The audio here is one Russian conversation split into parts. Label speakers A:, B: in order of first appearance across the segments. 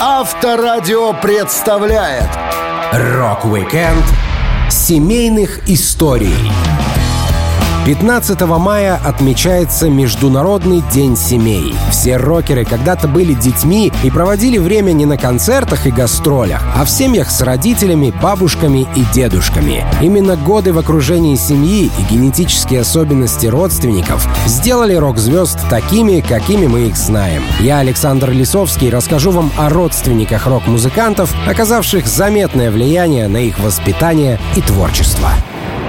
A: Авторадио представляет
B: Rock-Weekend семейных историй. 15 мая отмечается Международный день семей. Все рокеры когда-то были детьми и проводили время не на концертах и гастролях, а в семьях с родителями, бабушками и дедушками. Именно годы в окружении семьи и генетические особенности родственников сделали рок-звезд такими, какими мы их знаем. Я, Александр Лисовский, расскажу вам о родственниках рок-музыкантов, оказавших заметное влияние на их воспитание и творчество.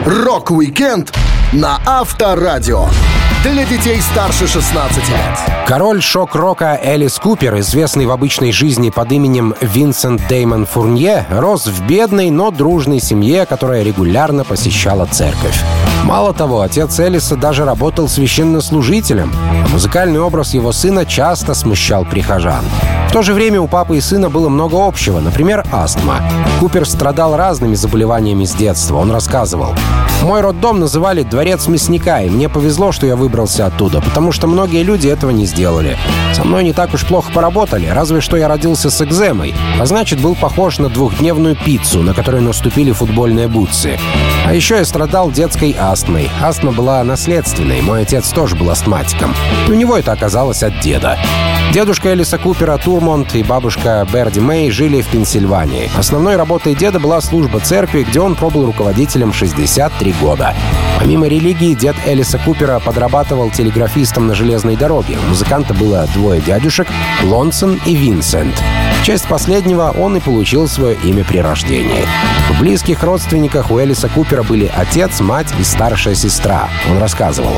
A: Rock-Weekend на Авторадио. Для детей старше 16 лет.
B: Король шок-рока Элис Купер, известный в обычной жизни под именем Винсент Деймон Фурнье, рос в бедной, но дружной семье, которая регулярно посещала церковь. Мало того, отец Элиса даже работал священнослужителем, а музыкальный образ его сына часто смущал прихожан. В то же время у папы и сына было много общего, например, астма. Купер страдал разными заболеваниями с детства, он рассказывал. «Мой роддом называли «дворец мясника», и мне повезло, что я выбрался оттуда, потому что многие люди этого не сделали. Со мной не так уж плохо поработали, разве что я родился с экземой, а значит, был похож на двухдневную пиццу, на которой наступили футбольные бутсы. А еще я страдал детской астмой. Астма была наследственной, мой отец тоже был астматиком. У него это оказалось от деда. Дедушка Элиса Купера Турмонт и бабушка Берди Мэй жили в Пенсильвании. Основной работой деда была служба церкви, где он пробыл руководителем 63 года. Помимо религии, дед Элиса Купера подрабатывал телеграфистом на железной дороге. У музыканта было двое дядюшек — Лонсон и Винсент. В честь последнего он и получил свое имя при рождении. В близких родственниках у Элиса Купера были отец, мать и старшая сестра. Он рассказывал.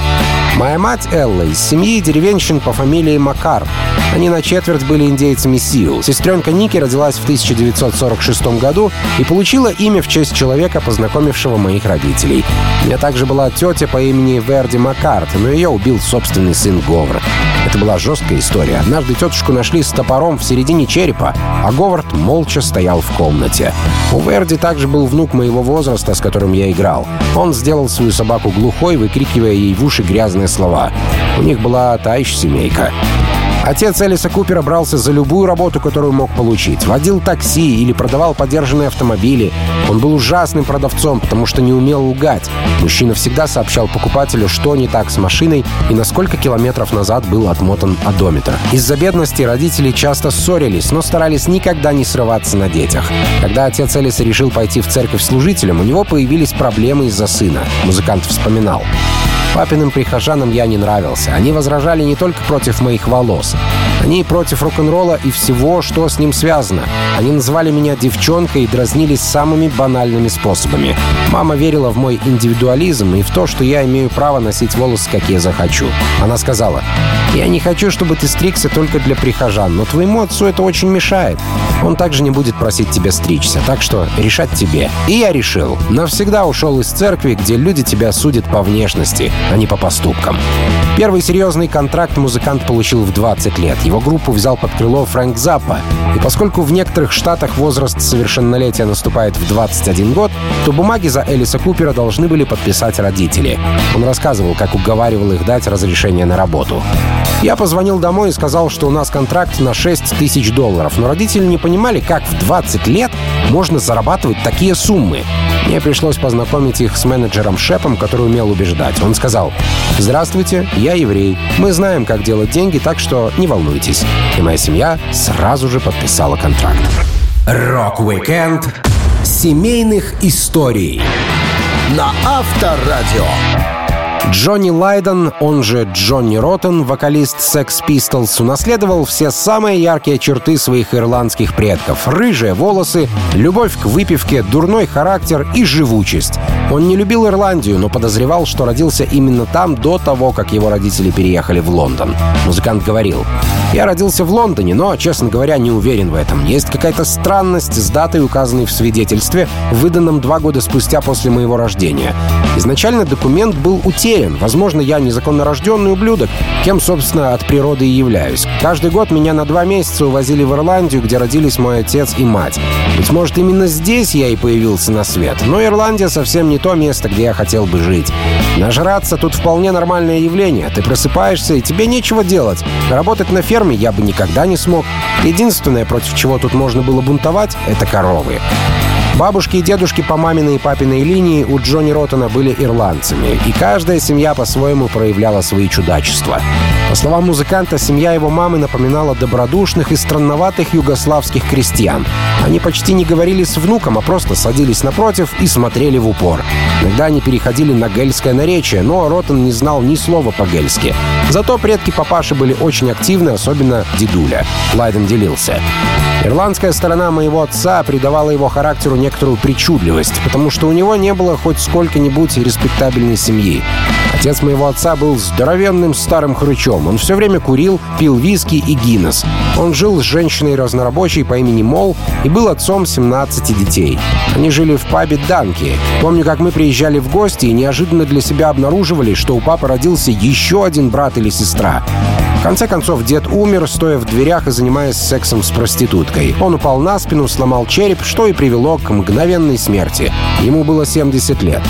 B: «Моя мать Элла из семьи деревенщин по фамилии Макар. Они на четверть были индейцами Сиу. Сестренка Ники родилась в 1946 году и получила имя в честь человека, познакомившего моих родителей. У меня также была тетя по имени Верди Маккарт, но ее убил собственный сын Говард. Это была жесткая история. Однажды тетушку нашли с топором в середине черепа, а Говард молча стоял в комнате. У Верди также был внук моего возраста, с которым я играл. Он сделал свою собаку глухой, выкрикивая ей в уши грязные слова. У них была та еще семейка. Отец Элиса Купера брался за любую работу, которую мог получить. Водил такси или продавал подержанные автомобили. Он был ужасным продавцом, потому что не умел лгать. Мужчина всегда сообщал покупателю, что не так с машиной и на сколько километров назад был отмотан одометр. Из-за бедности родители часто ссорились, но старались никогда не срываться на детях. Когда отец Элиса решил пойти в церковь служителем, у него появились проблемы из-за сына. Музыкант вспоминал. Папиным прихожанам я не нравился. Они возражали не только против моих волос. Они против рок-н-ролла и всего, что с ним связано. Они называли меня девчонкой и дразнились самыми банальными способами. Мама верила в мой индивидуализм и в то, что я имею право носить волосы, как я захочу. Она сказала, «Я не хочу, чтобы ты стригся только для прихожан, но твоему отцу это очень мешает. Он также не будет просить тебя стричься, так что решать тебе». И я решил. Навсегда ушел из церкви, где люди тебя судят по внешности, а не по поступкам. Первый серьезный контракт музыкант получил в 20 лет. Его группу взял под крыло Фрэнк Заппа. И поскольку в некоторых штатах возраст совершеннолетия наступает в 21 год, то бумаги за Элиса Купера должны были подписать родители. Он рассказывал, как уговаривал их дать разрешение на работу. Я позвонил домой и сказал, что у нас контракт на 6 тысяч долларов, но родители не понимали, как в 20 лет можно зарабатывать такие суммы. Мне пришлось познакомить их с менеджером Шепом, который умел убеждать. Он сказал, «Здравствуйте, я еврей. Мы знаем, как делать деньги, так что не волнуйтесь». И моя семья сразу же подписала контракт.
A: Rock-Weekend
B: Семейных историй.
A: на Авторадио.
B: Джонни Лайден, он же Джонни Роттен, вокалист Sex Pistols, унаследовал все самые яркие черты своих ирландских предков. Рыжие волосы, любовь к выпивке, дурной характер и живучесть. Он не любил Ирландию, но подозревал, что родился именно там до того, как его родители переехали в Лондон. Музыкант говорил, «Я родился в Лондоне, но, честно говоря, не уверен в этом. Есть какая-то странность с датой, указанной в свидетельстве, выданном два года спустя после моего рождения. Изначально документ был утерян. Возможно, я незаконно рожденный ублюдок, кем, собственно, от природы и являюсь. Каждый год меня на два месяца увозили в Ирландию, где родились мой отец и мать. Быть может, именно здесь я и появился на свет. Но Ирландия совсем не то место, где я хотел бы жить. Нажраться тут вполне нормальное явление. Ты просыпаешься, и тебе нечего делать. Работать на ферме ферме я бы никогда не смог. Единственное, против чего тут можно было бунтовать, — это коровы. Бабушки и дедушки по маминой и папиной линии у Джонни Роттона были ирландцами, и каждая семья по-своему проявляла свои чудачества. По словам музыканта, семья его мамы напоминала добродушных и странноватых югославских крестьян. Они почти не говорили с внуком, а просто садились напротив и смотрели в упор. Иногда они переходили на гельское наречие, но Роттон не знал ни слова по-гельски. Зато предки папаши были очень активны, особенно дедуля. Лайден делился. Ирландская сторона моего отца придавала его характеру некоторую причудливость, потому что у него не было хоть сколько-нибудь респектабельной семьи. Отец моего отца был здоровенным старым хрычом. Он все время курил, пил виски и Гиннес. Он жил с женщиной разнорабочей по имени Мол и был отцом 17 детей. Они жили в пабе Данки. Помню, как мы приезжали в гости и неожиданно для себя обнаруживали, что у папы родился еще один брат или сестра. В конце концов, дед умер, стоя в дверях и занимаясь сексом с проституткой. Он упал на спину, сломал череп, что и привело к мгновенной смерти. Ему было 70 лет.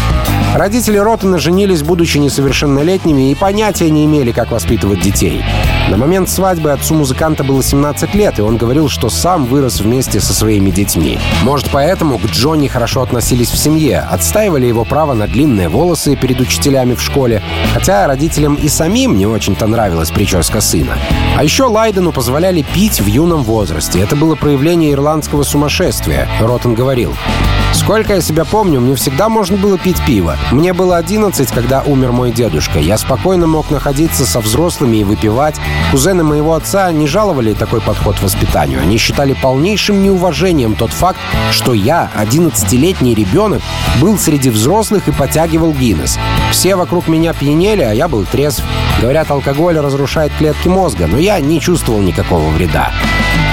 B: Родители Роттена женились, будучи несовершеннолетними, и понятия не имели, как воспитывать детей. На момент свадьбы отцу музыканта было 17 лет, и он говорил, что сам вырос вместе со своими детьми. Может, поэтому к Джонни хорошо относились в семье, отстаивали его право на длинные волосы перед учителями в школе, хотя родителям и самим не очень-то нравилась прическа сына. А еще Лайдену позволяли пить в юном возрасте. Это было проявление ирландского сумасшествия, Роттен говорил. Сколько я себя помню, мне всегда можно было пить пиво. Мне было 11, когда умер мой дедушка. Я спокойно мог находиться со взрослыми и выпивать. Кузены моего отца не жаловали такой подход к воспитанию. Они считали полнейшим неуважением тот факт, что я, 11-летний ребенок, был среди взрослых и потягивал Гиннес. Все вокруг меня пьянели, а я был трезв. Говорят, алкоголь разрушает клетки мозга, но я не чувствовал никакого вреда.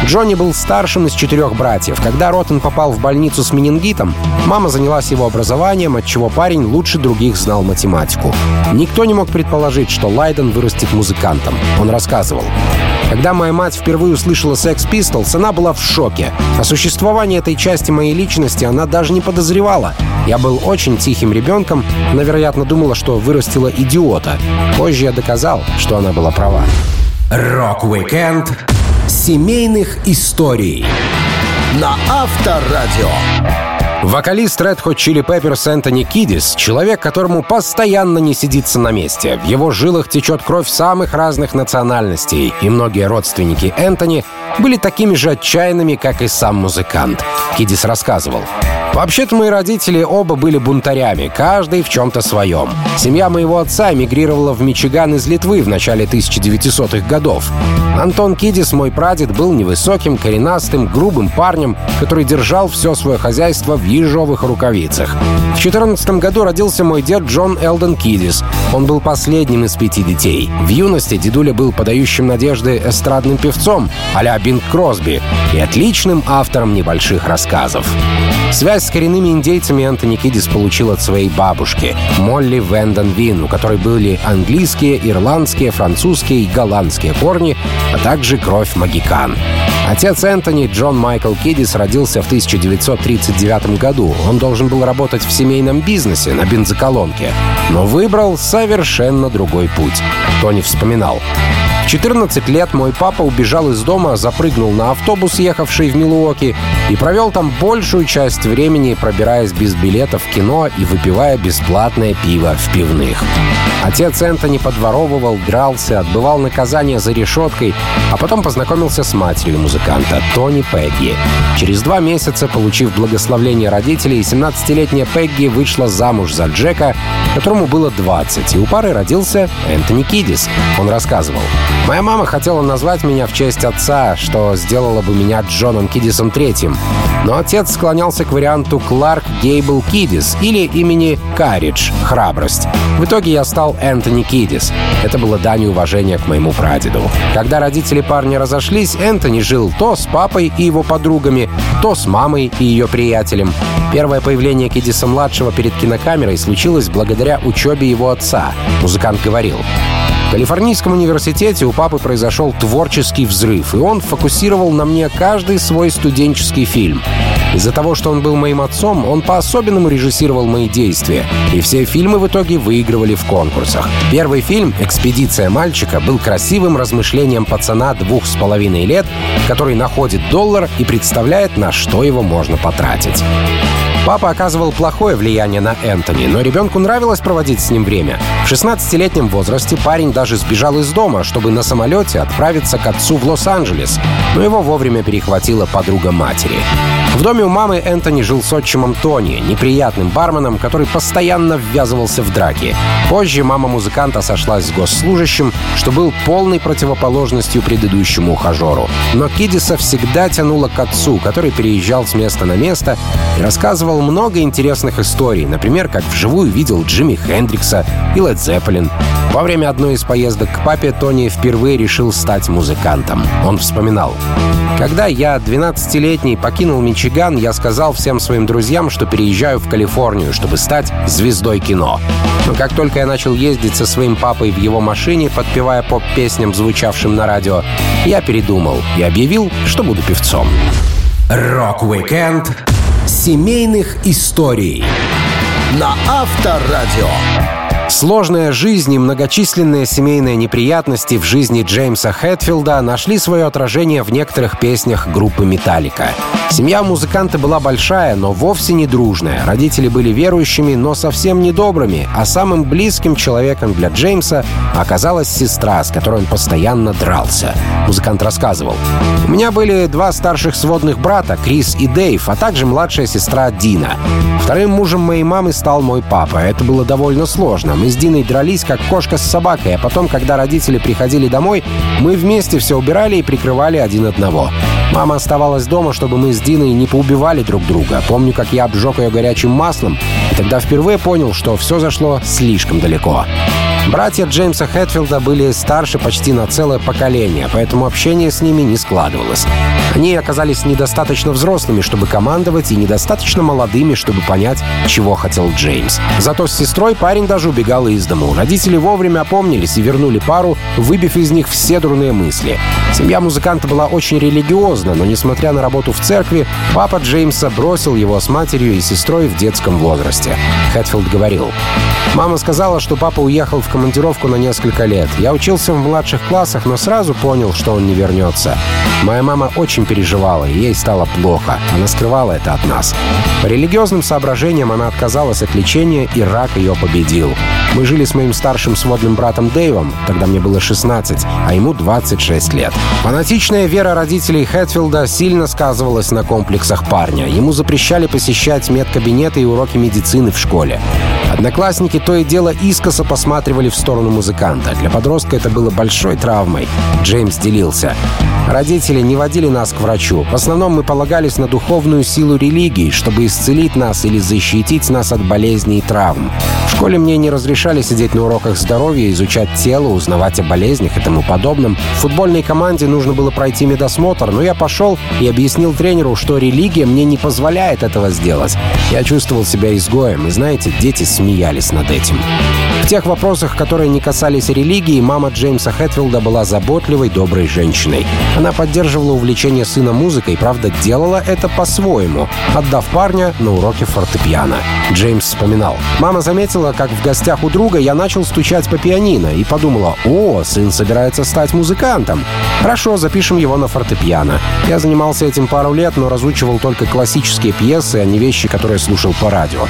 B: Джонни был старшим из четырех братьев. Когда Роттен попал в больницу с менингитом, мама занялась его образованием, отчего парень лучше других знал математику. Никто не мог предположить, что Лайден вырастет музыкантом. Он рассказывал. Когда моя мать впервые услышала Sex Pistols, она была в шоке. О существовании этой части моей личности она даже не подозревала. Я был очень тихим ребенком, она, вероятно, думала, что вырастила идиота. Позже я доказал, что она была права.
A: Rock-Weekend семейных историй на Авторадио.
B: Вокалист Red Hot Chili Peppers Энтони Кидис — человек, которому постоянно не сидится на месте. В его жилах течет кровь самых разных национальностей, и многие родственники Энтони были такими же отчаянными, как и сам музыкант. Кидис рассказывал. Вообще-то мои родители оба были бунтарями, каждый в чем-то своем. Семья моего отца эмигрировала в Мичиган из Литвы в начале 1900-х годов. Антон Кидис, мой прадед, был невысоким, коренастым, грубым парнем, который держал все свое хозяйство в ежовых рукавицах. В 14 году родился мой дед Джон Элден Кидис. Он был последним из пяти детей. В юности дедуля был подающим надежды эстрадным певцом а-ля Бинг Кросби и отличным автором небольших рассказов. Связь с коренными индейцами Антони Кидис получил от своей бабушки, Молли Вендон Вин, у которой были английские, ирландские, французские и голландские корни, а также кровь магикан. Отец Энтони, Джон Майкл Кидис, родился в 1939 году. Он должен был работать в семейном бизнесе на бензоколонке, но выбрал совершенно другой путь. Тони вспоминал. В 14 лет мой папа убежал из дома, запрыгнул на автобус, ехавший в Милуоки, и провел там большую часть времени, пробираясь без билета в кино и выпивая бесплатное пиво в пивных. Отец Энтони подворовывал, дрался, отбывал наказание за решеткой, а потом познакомился с матерью музыканта, Тони Пегги. Через два месяца, получив благословление родителей, 17-летняя Пегги вышла замуж за Джека, которому было 20, и у пары родился Энтони Кидис. Он рассказывал. Моя мама хотела назвать меня в честь отца, что сделало бы меня Джоном Кидисом третьим. Но отец склонялся к варианту Кларк Гейбл Кидис или имени Каридж — храбрость. В итоге я стал Энтони Кидис. Это было дань уважения к моему прадеду. Когда родители парня разошлись, Энтони жил то с папой и его подругами, то с мамой и ее приятелем. Первое появление Кидиса-младшего перед кинокамерой случилось благодаря учебе его отца. Музыкант говорил, Калифорнийском университете у папы произошел творческий взрыв, и он фокусировал на мне каждый свой студенческий фильм. Из-за того, что он был моим отцом, он по-особенному режиссировал мои действия, и все фильмы в итоге выигрывали в конкурсах. Первый фильм «Экспедиция мальчика» был красивым размышлением пацана двух с половиной лет, который находит доллар и представляет, на что его можно потратить. Папа оказывал плохое влияние на Энтони, но ребенку нравилось проводить с ним время. В 16-летнем возрасте парень даже сбежал из дома, чтобы на самолете отправиться к отцу в Лос-Анджелес, но его вовремя перехватила подруга матери. В доме у мамы Энтони жил с отчимом Тони, неприятным барменом, который постоянно ввязывался в драки. Позже мама музыканта сошлась с госслужащим, что был полной противоположностью предыдущему ухажеру. Но Кидиса всегда тянула к отцу, который переезжал с места на место и рассказывал много интересных историй, например, как вживую видел Джимми Хендрикса и Лед Зеппелин. Во время одной из поездок к папе Тони впервые решил стать музыкантом. Он вспоминал. «Когда я, 12-летний, покинул Мичиган, я сказал всем своим друзьям, что переезжаю в Калифорнию, чтобы стать звездой кино. Но как только я начал ездить со своим папой в его машине, подпевая поп-песням, звучавшим на радио, я передумал и объявил, что буду певцом».
A: Rock-Weekend семейных историй на Авторадио.
B: Сложная жизнь и многочисленные семейные неприятности в жизни Джеймса Хэтфилда нашли свое отражение в некоторых песнях группы «Металлика». Семья музыканта была большая, но вовсе не дружная. Родители были верующими, но совсем не добрыми, а самым близким человеком для Джеймса оказалась сестра, с которой он постоянно дрался. Музыкант рассказывал. «У меня были два старших сводных брата, Крис и Дэйв, а также младшая сестра Дина. Вторым мужем моей мамы стал мой папа. Это было довольно сложно. Мы с Диной дрались, как кошка с собакой, а потом, когда родители приходили домой, мы вместе все убирали и прикрывали один одного. Мама оставалась дома, чтобы мы с Диной не поубивали друг друга. Помню, как я обжег ее горячим маслом, и тогда впервые понял, что все зашло слишком далеко. Братья Джеймса Хэтфилда были старше почти на целое поколение, поэтому общение с ними не складывалось. Они оказались недостаточно взрослыми, чтобы командовать, и недостаточно молодыми, чтобы понять, чего хотел Джеймс. Зато с сестрой парень даже убегал из дому. Родители вовремя опомнились и вернули пару, выбив из них все дурные мысли. Семья музыканта была очень религиозна, но несмотря на работу в церкви, папа Джеймса бросил его с матерью и сестрой в детском возрасте. Хэтфилд говорил, «Мама сказала, что папа уехал в командировку на несколько лет. Я учился в младших классах, но сразу понял, что он не вернется. Моя мама очень переживала, и ей стало плохо. Она скрывала это от нас. По религиозным соображениям она отказалась от лечения, и рак ее победил. Мы жили с моим старшим сводным братом Дэйвом, тогда мне было 16, а ему 26 лет. Фанатичная вера родителей Хэтфилда сильно сказывалась на комплексах парня. Ему запрещали посещать медкабинеты и уроки медицины в школе. Одноклассники то и дело искоса посматривали в сторону музыканта. Для подростка это было большой травмой. Джеймс делился. Родители не водили нас к врачу. В основном мы полагались на духовную силу религии, чтобы исцелить нас или защитить нас от болезней и травм. В школе мне не разрешали сидеть на уроках здоровья, изучать тело, узнавать о болезнях и тому подобном. В футбольной команде нужно было пройти медосмотр, но я пошел и объяснил тренеру, что религия мне не позволяет этого сделать. Я чувствовал себя изгоем, и знаете, дети смеялись над этим. В тех вопросах, которые не касались религии, мама Джеймса Хэтфилда была заботливой, доброй женщиной. Она поддерживала увлечение сына музыкой, правда, делала это по-своему, отдав парня на уроки фортепиано. Джеймс вспоминал. «Мама заметила, как в гостях у друга я начал стучать по пианино и подумала, о, сын собирается стать музыкантом. Хорошо, запишем его на фортепиано. Я занимался этим пару лет, но разучивал только классические пьесы, а не вещи, которые слушал по радио.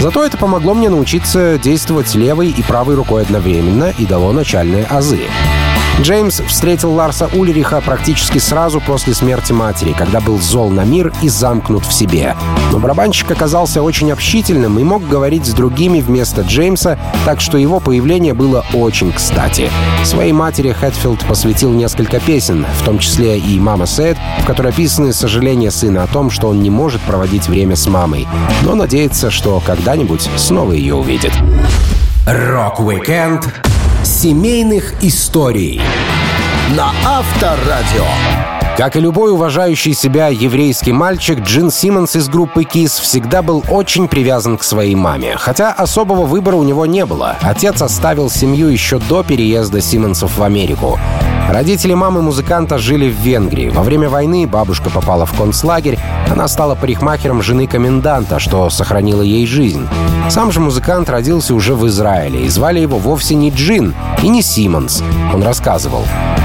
B: Зато это помогло мне научиться действовать левой и правой рукой одновременно и дало начальные азы. Джеймс встретил Ларса Ульриха практически сразу после смерти матери, когда был зол на мир и замкнут в себе. Но барабанщик оказался очень общительным и мог говорить с другими вместо Джеймса, так что его появление было очень кстати. Своей матери Хэтфилд посвятил несколько песен, в том числе и «Mama Said», в которой описаны сожаления сына о том, что он не может проводить время с мамой, но надеется, что когда-нибудь снова ее увидит.
A: Rock-Weekend семейных историй на Авторадио.
B: Как и любой уважающий себя еврейский мальчик, Джин Симмонс из группы KISS всегда был очень привязан к своей маме. Хотя особого выбора у него не было. Отец оставил семью еще до переезда Симмонсов в Америку. Родители мамы музыканта жили в Венгрии. Во время войны бабушка попала в концлагерь. Она стала парикмахером жены коменданта, что сохранило ей жизнь. Сам же музыкант родился уже в Израиле, и звали его вовсе не Джин и не Симмонс. Он рассказывал.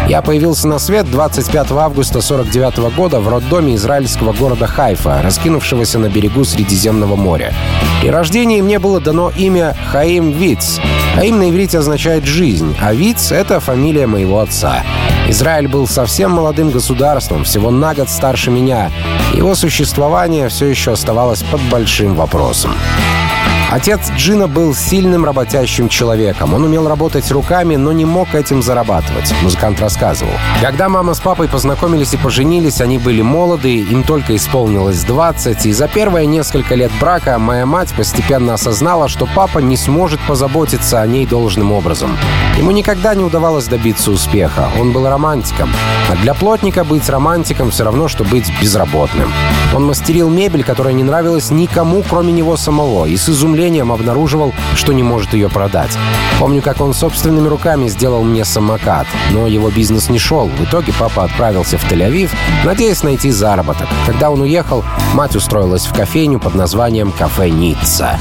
B: «Я появился на свет 25 августа 49 года в роддоме израильского города Хайфа, раскинувшегося на берегу Средиземного моря. При рождении мне было дано имя Хаим Виц. Хаим на иврите означает «жизнь», а Виц — это фамилия моего отца. Израиль был совсем молодым государством, всего на год старше меня. Его существование все еще оставалось под большим вопросом. Отец Джина был сильным работящим человеком. Он умел работать руками, но не мог этим зарабатывать. Музыкант рассказывал. Когда мама с папой познакомились и поженились, они были молоды, им только исполнилось 20, и за первые несколько лет брака моя мать постепенно осознала, что папа не сможет позаботиться о ней должным образом. Ему никогда не удавалось добиться успеха. Он был романтиком. А для плотника быть романтиком все равно, что быть безработным. Он мастерил мебель, которая не нравилась никому, кроме него самого, и с изумлением изумлением обнаруживал, что не может ее продать. Помню, как он собственными руками сделал мне самокат, но его бизнес не шел. В итоге папа отправился в Тель-Авив, надеясь найти заработок. Когда он уехал, мать устроилась в кофейню под названием «Кафе Ницца».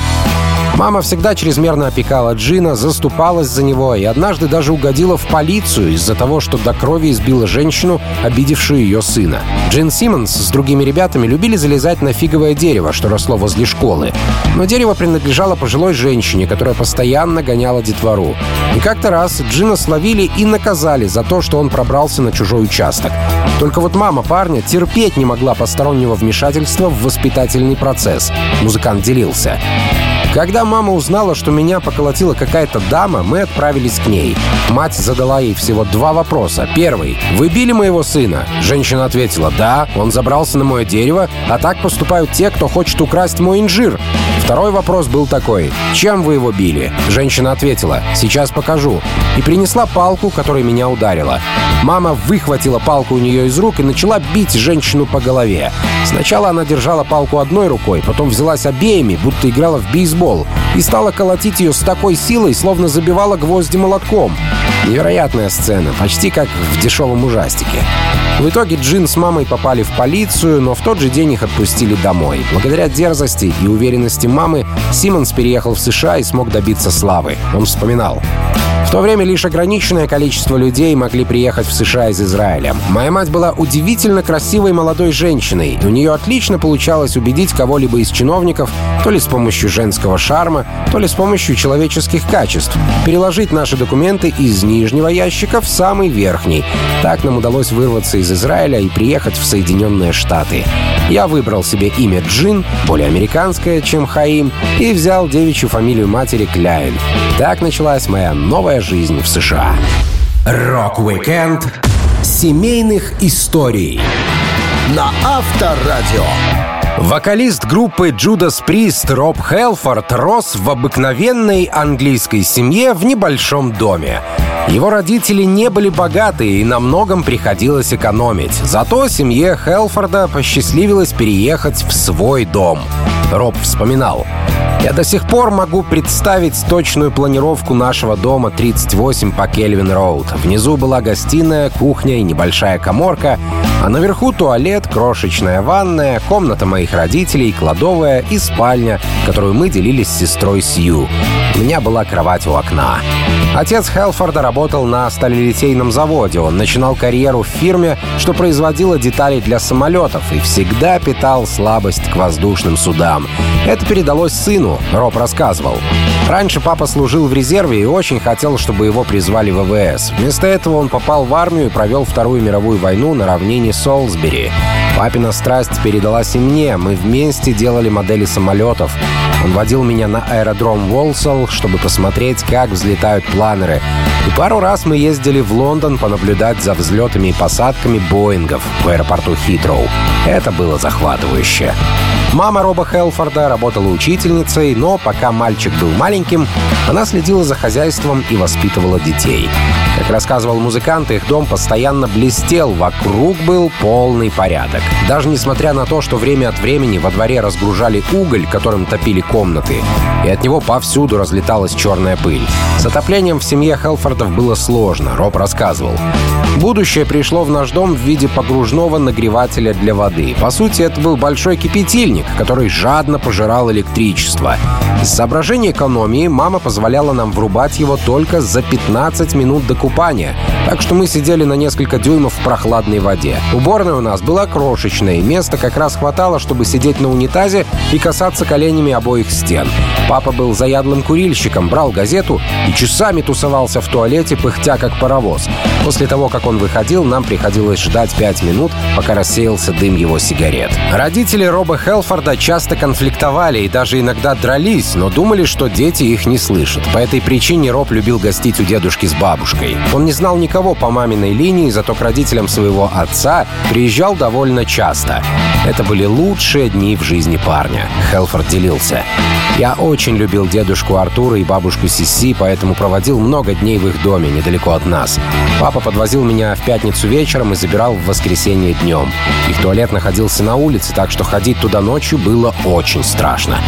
B: Мама всегда чрезмерно опекала Джина, заступалась за него и однажды даже угодила в полицию из-за того, что до крови избила женщину, обидевшую ее сына. Джин Симмонс с другими ребятами любили залезать на фиговое дерево, что росло возле школы. Но дерево принадлежало пожилой женщине, которая постоянно гоняла детвору. И как-то раз Джина словили и наказали за то, что он пробрался на чужой участок. Только вот мама парня терпеть не могла постороннего вмешательства в воспитательный процесс. Музыкант делился. Когда мама узнала, что меня поколотила какая-то дама, мы отправились к ней. Мать задала ей всего два вопроса. Первый. «Вы били моего сына?» Женщина ответила. «Да, он забрался на мое дерево, а так поступают те, кто хочет украсть мой инжир». Второй вопрос был такой. «Чем вы его били?» Женщина ответила. «Сейчас покажу». И принесла палку, которая меня ударила. Мама выхватила палку у нее из рук и начала бить женщину по голове. Сначала она держала палку одной рукой, потом взялась обеими, будто играла в бейсбол и стала колотить ее с такой силой, словно забивала гвозди молотком. Невероятная сцена, почти как в дешевом ужастике. В итоге Джин с мамой попали в полицию, но в тот же день их отпустили домой. Благодаря дерзости и уверенности мамы Симмонс переехал в США и смог добиться славы. Он вспоминал. То время лишь ограниченное количество людей могли приехать в США из Израиля. Моя мать была удивительно красивой молодой женщиной, у нее отлично получалось убедить кого-либо из чиновников то ли с помощью женского шарма, то ли с помощью человеческих качеств, переложить наши документы из нижнего ящика в самый верхний. Так нам удалось вырваться из Израиля и приехать в Соединенные Штаты. Я выбрал себе имя Джин, более американское, чем Хаим, и взял девичью фамилию матери Кляйн. Так началась моя новая жизнь в США.
A: Rock-Weekend семейных историй на Авторадио.
B: Вокалист группы Judas Priest Роб Хелфорд рос в обыкновенной английской семье в небольшом доме. Его родители не были богаты и на многом приходилось экономить. Зато семье Хелфорда посчастливилось переехать в свой дом. Роб вспоминал. Я до сих пор могу представить точную планировку нашего дома 38 по Кельвин Роуд. Внизу была гостиная, кухня и небольшая коморка, а наверху туалет, крошечная ванная, комната моих родителей, кладовая и спальня, которую мы делили с сестрой Сью. У меня была кровать у окна. Отец Хелфорда работал на сталелитейном заводе. Он начинал карьеру в фирме, что производила детали для самолетов и всегда питал слабость к воздушным судам. Это передалось сыну, Роб рассказывал. Раньше папа служил в резерве и очень хотел, чтобы его призвали в ВВС. Вместо этого он попал в армию и провел Вторую мировую войну на равнине Солсбери. Папина страсть передалась и мне. Мы вместе делали модели самолетов. Он водил меня на аэродром Волсал, чтобы посмотреть, как взлетают планеры. И пару раз мы ездили в Лондон понаблюдать за взлетами и посадками Боингов в аэропорту Хитроу. Это было захватывающе. Мама Роба Хелфорда работала учительницей, но пока мальчик был маленьким, она следила за хозяйством и воспитывала детей. Как рассказывал музыкант, их дом постоянно блестел, вокруг был полный порядок. Даже несмотря на то, что время от времени во дворе разгружали уголь, которым топили комнаты, и от него повсюду разлеталась черная пыль. С отоплением в семье Хелфорда Хелфордов было сложно, Роб рассказывал. Будущее пришло в наш дом в виде погружного нагревателя для воды. По сути, это был большой кипятильник, который жадно пожирал электричество. Из соображения экономии мама позволяла нам врубать его только за 15 минут до купания, так что мы сидели на несколько дюймов в прохладной воде. Уборная у нас была крошечная, места как раз хватало, чтобы сидеть на унитазе и касаться коленями обоих стен. Папа был заядлым курильщиком, брал газету и часами тусовался в туалете, пыхтя как паровоз. После того, как он выходил, нам приходилось ждать пять минут, пока рассеялся дым его сигарет. Родители Роба Хелфорда часто конфликтовали и даже иногда дрались, но думали, что дети их не слышат. По этой причине Роб любил гостить у дедушки с бабушкой. Он не знал никого по маминой линии, зато к родителям своего отца приезжал довольно часто. Это были лучшие дни в жизни парня. Хелфорд делился. «Я очень любил дедушку Артура и бабушку Сиси, поэтому проводил много дней в их доме, недалеко от нас. Папа подвозил меня в пятницу вечером и забирал в воскресенье днем. Их туалет находился на улице, так что ходить туда ночью было очень страшно.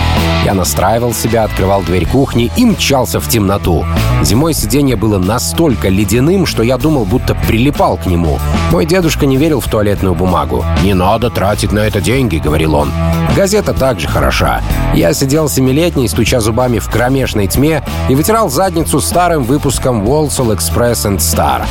B: Я настраивал себя, открывал дверь кухни и мчался в темноту. Зимой сиденье было настолько ледяным, что я думал, будто прилипал к нему. Мой дедушка не верил в туалетную бумагу. «Не надо тратить на это деньги», — говорил он. Газета также хороша. Я сидел семилетний, стуча зубами в кромешной тьме, и вытирал задницу старым выпуском Walsall Express and Star.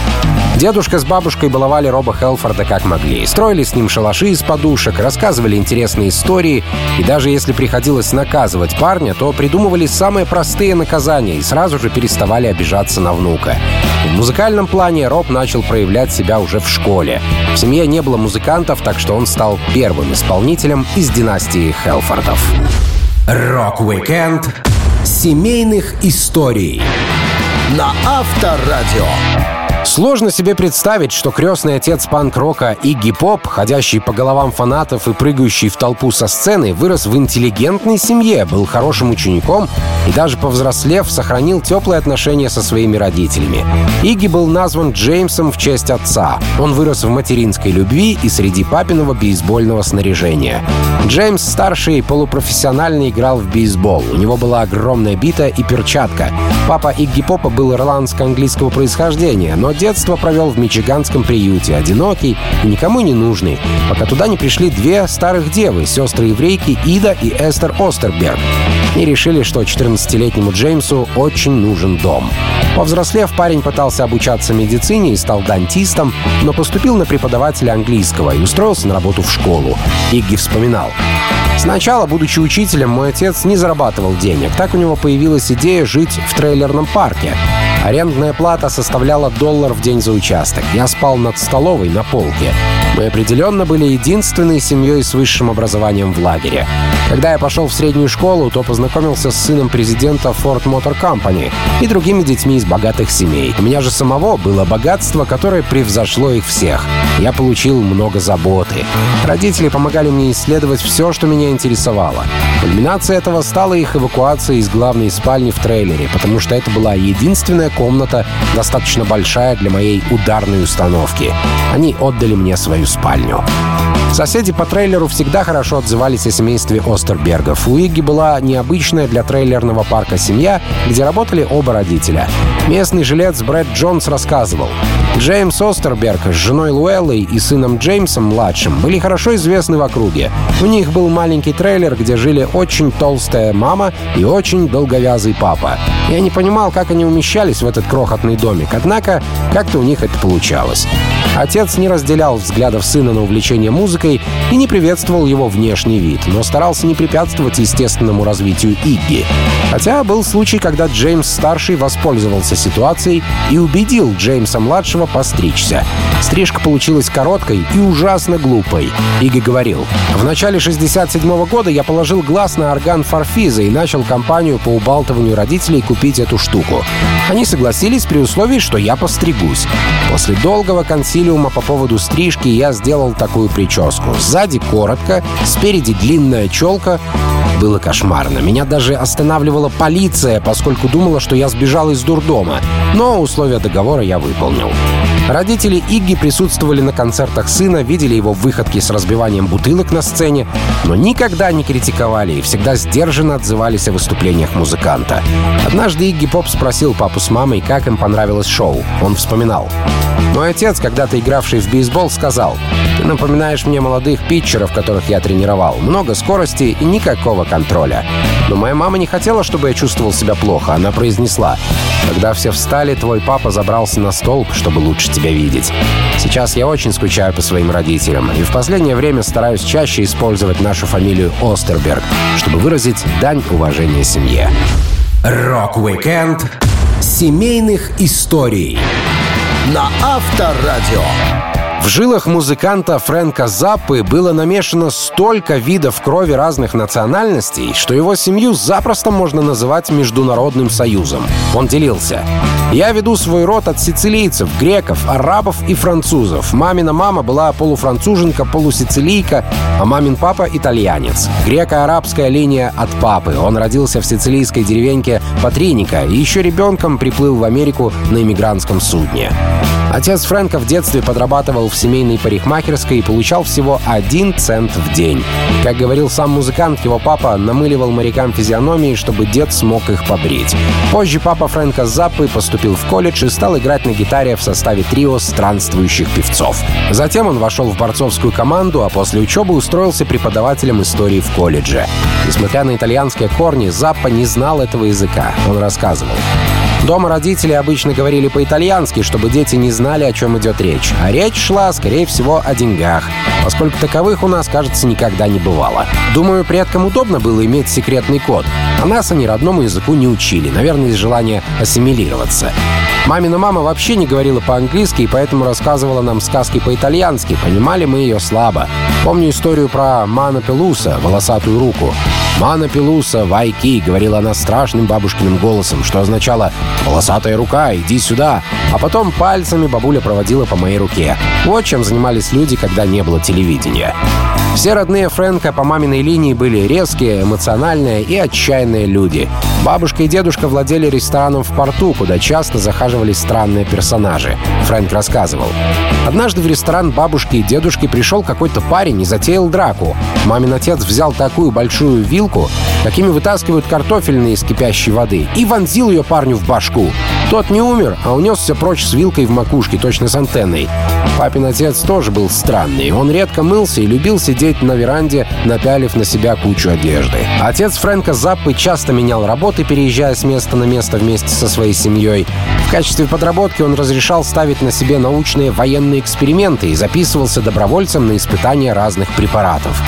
B: Дедушка с бабушкой баловали Роба Хелфорда как могли. Строили с ним шалаши из подушек, рассказывали интересные истории, и даже если приходилось наказывать парня, то придумывали самые простые наказания и сразу же переставали обижаться на внука. В музыкальном плане Роб начал проявлять себя уже в школе. В семье не было музыкантов, так что он стал первым исполнителем из династии Хелфордов.
A: Rock-Weekend семейных историй на Авторадио.
B: Сложно себе представить, что крестный отец панк-рока Игги Поп, ходящий по головам фанатов и прыгающий в толпу со сцены, вырос в интеллигентной семье, был хорошим учеником и даже повзрослев, сохранил теплые отношения со своими родителями. Игги был назван Джеймсом в честь отца. Он вырос в материнской любви и среди папиного бейсбольного снаряжения. Джеймс старший полупрофессионально играл в бейсбол. У него была огромная бита и перчатка. Папа Игги Попа был ирландско-английского происхождения, но детство провел в мичиганском приюте, одинокий и никому не нужный, пока туда не пришли две старых девы, сестры-еврейки Ида и Эстер Остерберг. И решили, что 14-летнему Джеймсу очень нужен дом. Повзрослев, парень пытался обучаться медицине и стал дантистом, но поступил на преподавателя английского и устроился на работу в школу. Игги вспоминал. Сначала, будучи учителем, мой отец не зарабатывал денег. Так у него появилась идея жить в трейлерном парке. Арендная плата составляла доллар в день за участок. Я спал над столовой на полке. Мы определенно были единственной семьей с высшим образованием в лагере. Когда я пошел в среднюю школу, то познакомился с сыном президента Ford Motor Company и другими детьми из богатых семей. У меня же самого было богатство, которое превзошло их всех. Я получил много заботы. Родители помогали мне исследовать все, что меня интересовало. Кульминацией этого стала их эвакуация из главной спальни в трейлере, потому что это была единственная комната, достаточно большая для моей ударной установки. Они отдали мне свою спальню. Соседи по трейлеру всегда хорошо отзывались о семействе Остербергов. У Игги была необычная для трейлерного парка семья, где работали оба родителя. Местный жилец Брэд Джонс рассказывал. Джеймс Остерберг с женой Луэллой и сыном Джеймсом-младшим были хорошо известны в округе. У них был маленький трейлер, где жили очень толстая мама и очень долговязый папа. Я не понимал, как они умещались в этот крохотный домик, однако как-то у них это получалось. Отец не разделял взглядов сына на увлечение музыкой и не приветствовал его внешний вид, но старался не препятствовать естественному развитию Игги. Хотя был случай, когда Джеймс-старший воспользовался ситуацией и убедил Джеймса-младшего постричься. Стрижка получилась короткой и ужасно глупой. Игги говорил, «В начале 67 -го года я положил глаз на орган Фарфиза и начал кампанию по убалтыванию родителей купить эту штуку. Они согласились при условии, что я постригусь. После долгого консилиума по поводу стрижки я сделал такую прическу. Сзади коротко, спереди длинная челка. Было кошмарно. Меня даже останавливала полиция, поскольку думала, что я сбежал из дурдома. Но условия договора я выполнил. Родители Игги присутствовали на концертах сына, видели его выходки с разбиванием бутылок на сцене, но никогда не критиковали и всегда сдержанно отзывались о выступлениях музыканта. Однажды Игги Поп спросил папу с мамой, как им понравилось шоу. Он вспоминал. «Мой отец, когда-то игравший в бейсбол, сказал, «Ты напоминаешь мне молодых питчеров, которых я тренировал. Много скорости и никакого контроля». Но моя мама не хотела, чтобы я чувствовал себя плохо. Она произнесла, «Когда все встали, твой папа забрался на столб, чтобы лучше тебя видеть. Сейчас я очень скучаю по своим родителям, и в последнее время стараюсь чаще использовать нашу фамилию Остерберг, чтобы выразить дань уважения семье».
A: Rock-Weekend семейных историй на Авторадио.
B: В жилах музыканта Фрэнка Заппы было намешано столько видов крови разных национальностей, что его семью запросто можно называть Международным союзом. Он делился. «Я веду свой род от сицилийцев, греков, арабов и французов. Мамина мама была полуфранцуженка, полусицилийка, а мамин папа — итальянец. Греко-арабская линия от папы. Он родился в сицилийской деревеньке Патриника и еще ребенком приплыл в Америку на иммигрантском судне. Отец Фрэнка в детстве подрабатывал в семейной парикмахерской и получал всего один цент в день. Как говорил сам музыкант, его папа намыливал морякам физиономии, чтобы дед смог их побрить. Позже папа Фрэнка Заппы поступил в колледж и стал играть на гитаре в составе трио странствующих певцов. Затем он вошел в борцовскую команду, а после учебы устроился преподавателем истории в колледже. Несмотря на итальянские корни, Заппа не знал этого языка. Он рассказывал. Дома родители обычно говорили по-итальянски, чтобы дети не знали, о чем идет речь. А речь шла, скорее всего, о деньгах, поскольку таковых у нас, кажется, никогда не бывало. Думаю, предкам удобно было иметь секретный код, а нас они родному языку не учили, наверное, из желания ассимилироваться. Мамина мама вообще не говорила по-английски и поэтому рассказывала нам сказки по-итальянски. Понимали мы ее слабо. Помню историю про Мана Пелуса, волосатую руку. «Мана Пелуса, вайки», — говорила она страшным бабушкиным голосом, что означало «волосатая рука, иди сюда». А потом пальцами бабуля проводила по моей руке. Вот чем занимались люди, когда не было телевидения. Все родные Фрэнка по маминой линии были резкие, эмоциональные и отчаянные люди. Бабушка и дедушка владели рестораном в порту, куда часто захаживали странные персонажи. Фрэнк рассказывал. Однажды в ресторан бабушки и дедушки пришел какой-то парень и затеял драку. Мамин отец взял такую большую вилку, какими вытаскивают картофельные из кипящей воды, и вонзил ее парню в башку. Тот не умер, а унесся прочь с вилкой в макушке, точно с антенной. Папин отец тоже был странный. Он редко мылся и любил сидеть на веранде, напялив на себя кучу одежды. Отец Фрэнка Заппы часто менял работы, переезжая с места на место вместе со своей семьей. В качестве подработки он разрешал ставить на себе научные военные эксперименты и записывался добровольцем на испытания разных препаратов.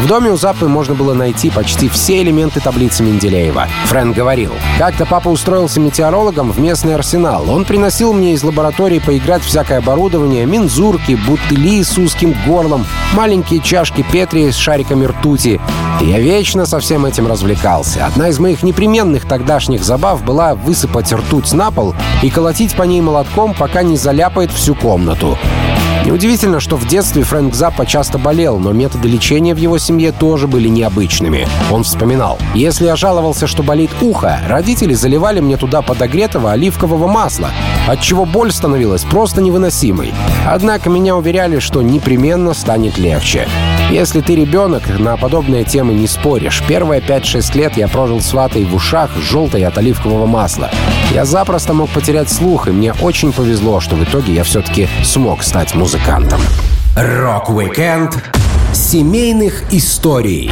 B: В доме у Заппы можно было найти почти все элементы таблицы Менделеева. Фрэнк говорил, «Как-то папа устроился метеорологом в местный арсенал. Он приносил мне из лаборатории поиграть всякое оборудование, мензурки, бутыли с узким горлом, маленькие чашки Петри с шариками ртути. Я вечно со всем этим развлекался. Одна из моих непременных тогдашних забав была высыпать ртуть на пол и колотить по ней молотком, пока не заляпает всю комнату. Неудивительно, что в детстве Фрэнк Заппа часто болел, но методы лечения в его семье тоже были необычными. Он вспоминал. «Если я жаловался, что болит ухо, родители заливали мне туда подогретого оливкового масла, отчего боль становилась просто невыносимой. Однако меня уверяли, что непременно станет легче. Если ты ребенок, на подобные темы не споришь. Первые 5-6 лет я прожил с ватой в ушах, желтой от оливкового масла. Я запросто мог потерять слух, и мне очень повезло, что в итоге я все-таки смог стать музыкантом.
A: Rock-Weekend семейных историй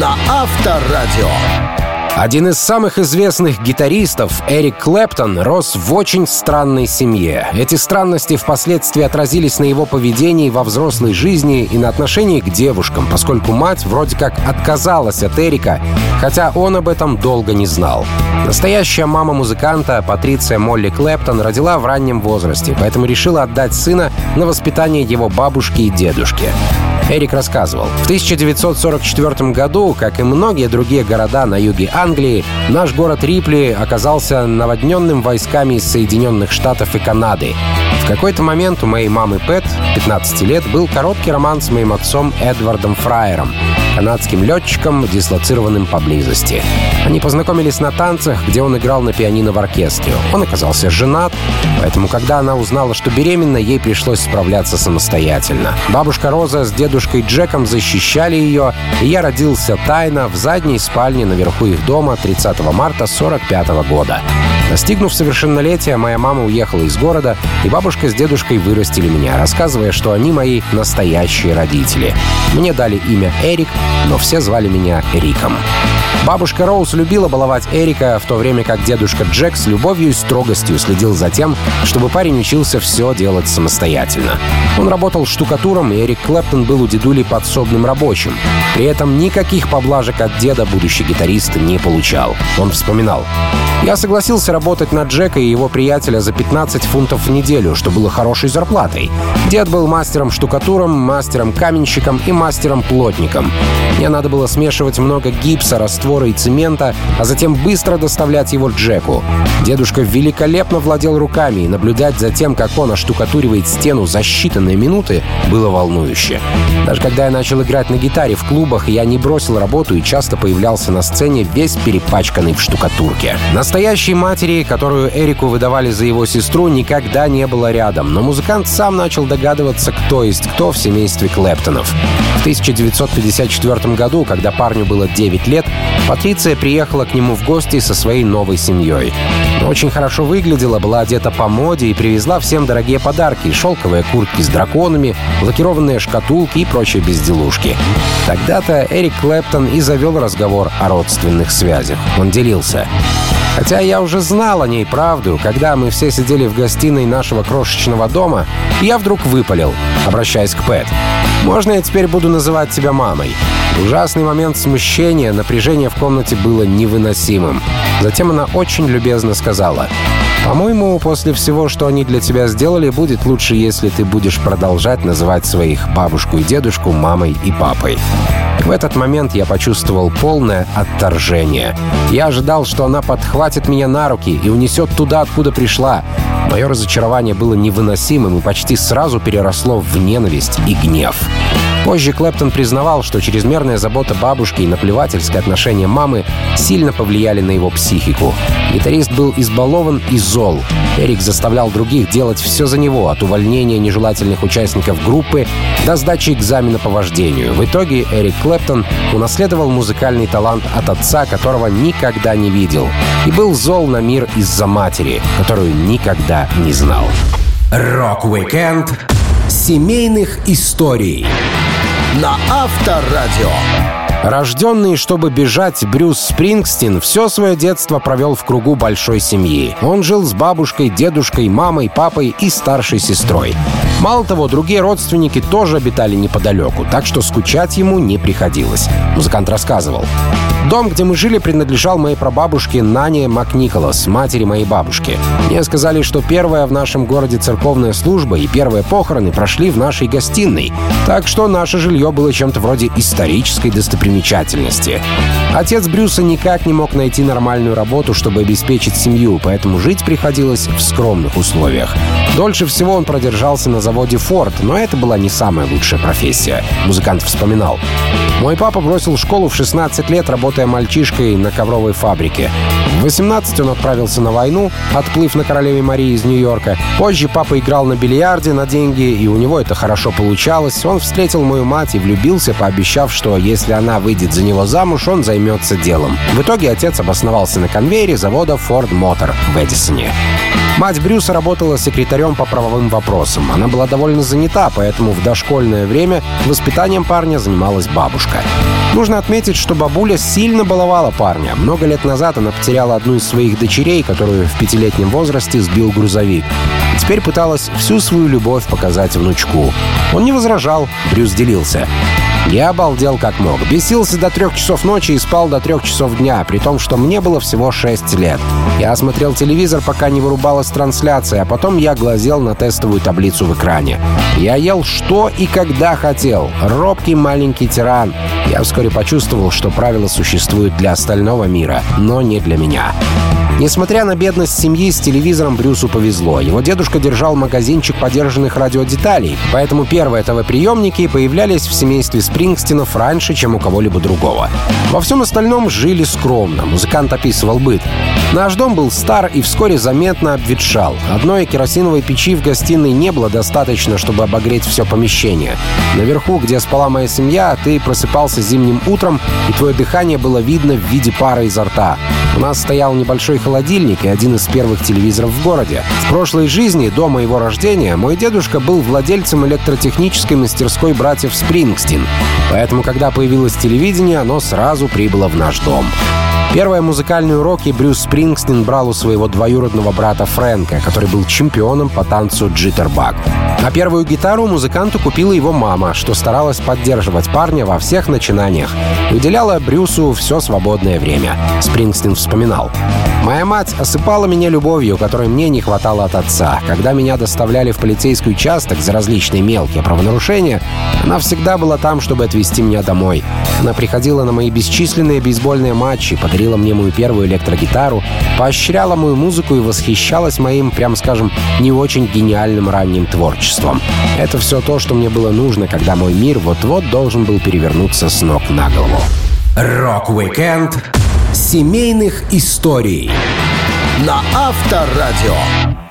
A: на Авторадио.
B: Один из самых известных гитаристов, Эрик Клэптон, рос в очень странной семье. Эти странности впоследствии отразились на его поведении во взрослой жизни и на отношении к девушкам, поскольку мать вроде как отказалась от Эрика, хотя он об этом долго не знал. Настоящая мама музыканта, Патриция Молли Клэптон, родила в раннем возрасте, поэтому решила отдать сына на воспитание его бабушки и дедушки. Эрик рассказывал. В 1944 году, как и многие другие города на юге Англии, наш город Рипли оказался наводненным войсками из Соединенных Штатов и Канады. В какой-то момент у моей мамы Пэт, 15 лет, был короткий роман с моим отцом Эдвардом Фраером, канадским летчиком, дислоцированным поблизости. Они познакомились на танцах, где он играл на пианино в оркестре. Он оказался женат, поэтому, когда она узнала, что беременна, ей пришлось справляться самостоятельно. Бабушка Роза с дедушкой Джеком защищали ее, и я родился тайно в задней спальне наверху их дома 30 марта 45 года. Достигнув совершеннолетия, моя мама уехала из города, и бабушка с дедушкой вырастили меня, рассказывая, что они мои настоящие родители. Мне дали имя Эрик, но все звали меня Риком. Бабушка Роуз любила баловать Эрика, в то время как дедушка Джек с любовью и строгостью следил за тем, чтобы парень учился все делать самостоятельно. Он работал штукатуром, и Эрик Клэптон был у дедули подсобным рабочим. При этом никаких поблажек от деда будущий гитарист не получал. Он вспоминал. «Я согласился работать на Джека и его приятеля за 15 фунтов в неделю, что было хорошей зарплатой. Дед был мастером-штукатуром, мастером-каменщиком и мастером-плотником. Мне надо было смешивать много гипса, раствора и цемента, а затем быстро доставлять его Джеку. Дедушка великолепно владел руками, и наблюдать за тем, как он оштукатуривает стену за считанные минуты, было волнующе. Даже когда я начал играть на гитаре в клубах, я не бросил работу и часто появлялся на сцене весь перепачканный в штукатурке. Настоящей матери, которую Эрику выдавали за его сестру, никогда не было рядом, но музыкант сам начал догадываться, кто есть кто в семействе Клэптонов. В 1954 году, когда парню было 9 лет, Патриция приехала к нему в гости со своей новой семьей. Очень хорошо выглядела, была одета по моде и привезла всем дорогие подарки, шелковые куртки с драконами, лакированные шкатулки и прочие безделушки. Тогда-то Эрик Клэптон и завел разговор о родственных связях. Он делился. Хотя я уже знал о ней правду, когда мы все сидели в гостиной нашего крошечного дома, я вдруг выпалил, обращаясь к Пэт. «Можно я теперь буду называть тебя мамой?» Ужасный момент смущения, напряжение в комнате было невыносимым. Затем она очень любезно сказала, «По-моему, после всего, что они для тебя сделали, будет лучше, если ты будешь продолжать называть своих бабушку и дедушку мамой и папой». В этот момент я почувствовал полное отторжение. Я ожидал, что она подхватит меня на руки и унесет туда, откуда пришла. Мое разочарование было невыносимым и почти сразу переросло в ненависть и гнев. Позже Клэптон признавал, что чрезмерная забота бабушки и наплевательское отношение мамы сильно повлияли на его психику. Гитарист был избалован и зол. Эрик заставлял других делать все за него, от увольнения нежелательных участников группы до сдачи экзамена по вождению. В итоге Эрик Клэптон унаследовал музыкальный талант от отца, которого никогда не видел. И был зол на мир из-за матери, которую никогда не знал.
A: Rock-Weekend семейных историй на Авторадио.
B: Рожденный, чтобы бежать, Брюс Спрингстин все свое детство провел в кругу большой семьи. Он жил с бабушкой, дедушкой, мамой, папой и старшей сестрой. Мало того, другие родственники тоже обитали неподалеку, так что скучать ему не приходилось. Музыкант рассказывал. Дом, где мы жили, принадлежал моей прабабушке Нане Макниколас, матери моей бабушки. Мне сказали, что первая в нашем городе церковная служба и первые похороны прошли в нашей гостиной, так что наше жилье было чем-то вроде исторической достопримечательности. Отец Брюса никак не мог найти нормальную работу, чтобы обеспечить семью, поэтому жить приходилось в скромных условиях. Дольше всего он продержался на заводе Ford, но это была не самая лучшая профессия. Музыкант вспоминал. Мой папа бросил школу в 16 лет, работая мальчишкой на ковровой фабрике. В 18 он отправился на войну, отплыв на Королеве Марии из Нью-Йорка. Позже папа играл на бильярде на деньги, и у него это хорошо получалось. Он встретил мою мать и влюбился, пообещав, что если она выйдет за него замуж, он займется делом. В итоге отец обосновался на конвейере завода Ford Motor в Эдисоне. Мать Брюса работала секретарем по правовым вопросам. Она была довольно занята, поэтому в дошкольное время воспитанием парня занималась бабушка. Нужно отметить, что бабуля сильно баловала парня. Много лет назад она потеряла одну из своих дочерей, которую в пятилетнем возрасте сбил грузовик. Теперь пыталась всю свою любовь показать внучку. Он не возражал, Брюс делился. Я обалдел как мог. Бесился до трех часов ночи и спал до трех часов дня, при том, что мне было всего 6 лет. Я осмотрел телевизор, пока не вырубалась трансляция, а потом я глазел на тестовую таблицу в экране. Я ел что и когда хотел. Робкий маленький тиран. Я вскоре почувствовал, что правила существуют для остального мира, но не для меня. Несмотря на бедность семьи, с телевизором Брюсу повезло. Его дедушка держал магазинчик подержанных радиодеталей, поэтому первые ТВ-приемники появлялись в семействе Спрингстинов раньше, чем у кого-либо другого. Во всем остальном жили скромно, музыкант описывал быт. Наш дом был стар и вскоре заметно обветшал. Одной керосиновой печи в гостиной не было достаточно, чтобы обогреть все помещение. Наверху, где спала моя семья, ты просыпался зимним утром, и твое дыхание было видно в виде пара изо рта. У нас стоял небольшой холодильник и один из первых телевизоров в городе. В прошлой жизни, до моего рождения, мой дедушка был владельцем электротехнической мастерской братьев Спрингстин. Поэтому, когда появилось телевидение, оно сразу прибыло в наш дом. Первые музыкальные уроки Брюс Спрингстин брал у своего двоюродного брата Фрэнка, который был чемпионом по танцу джиттербаг. На первую гитару музыканту купила его мама, что старалась поддерживать парня во всех начинаниях и уделяла Брюсу все свободное время. Спрингстин вспоминал. «Моя мать осыпала меня любовью, которой мне не хватало от отца. Когда меня доставляли в полицейский участок за различные мелкие правонарушения, она всегда была там, чтобы отвезти меня домой. Она приходила на мои бесчисленные бейсбольные матчи, подарила мне мою первую электрогитару, поощряла мою музыку и восхищалась моим, прям скажем, не очень гениальным ранним творчеством. Это все то, что мне было нужно, когда мой мир вот-вот должен был перевернуться с ног на голову.
A: Rock-Weekend семейных историй на Авторадио.